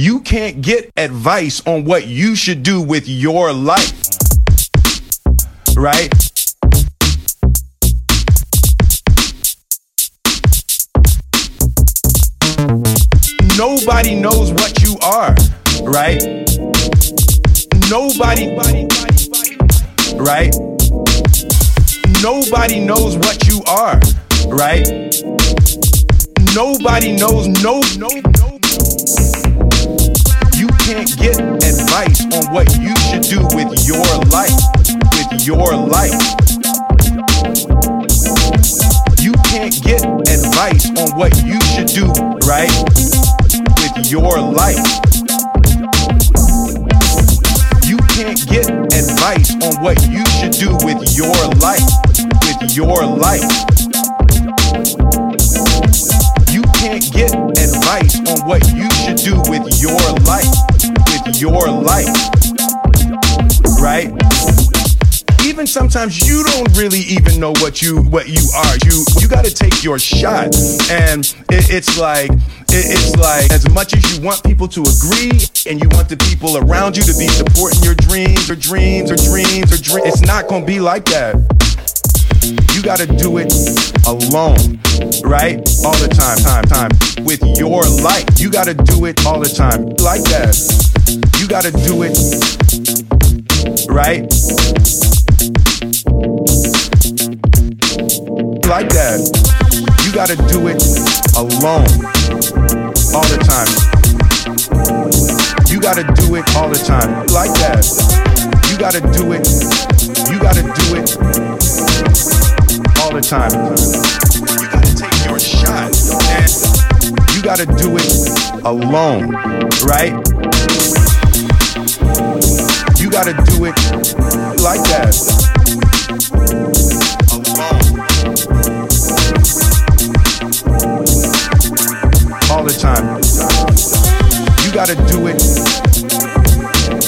You can't get advice on what you should do with your life. Right? Nobody knows what you are, right? Nobody, right? Nobody knows what you are, right? Nobody knows, no, no, no. You can't get advice on what you should do with your life, with your life. You can't get advice on what you should do, right? With your life. You can't get advice on what you should do with your life, with your life. Your life. Right? Even sometimes you don't really even know what you what you are. You you got to take your shot, and it, it's like it, it's like as much as you want people to agree, and you want the people around you to be supporting your dreams or dreams or dreams or dreams. It's not gonna be like that. You gotta do it alone, right? All the time, time, time. With your life, you gotta do it all the time, like that. You gotta do it, right? Like that. You gotta do it alone, all the time. You gotta do it all the time, like that. You gotta do it. You gotta do it the time. You gotta take your shot, and you gotta do it alone, right? You gotta do it like that. All the time. You gotta do it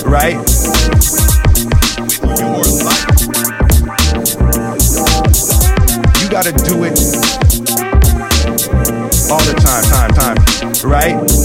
right gotta do it all the time, time, time, right?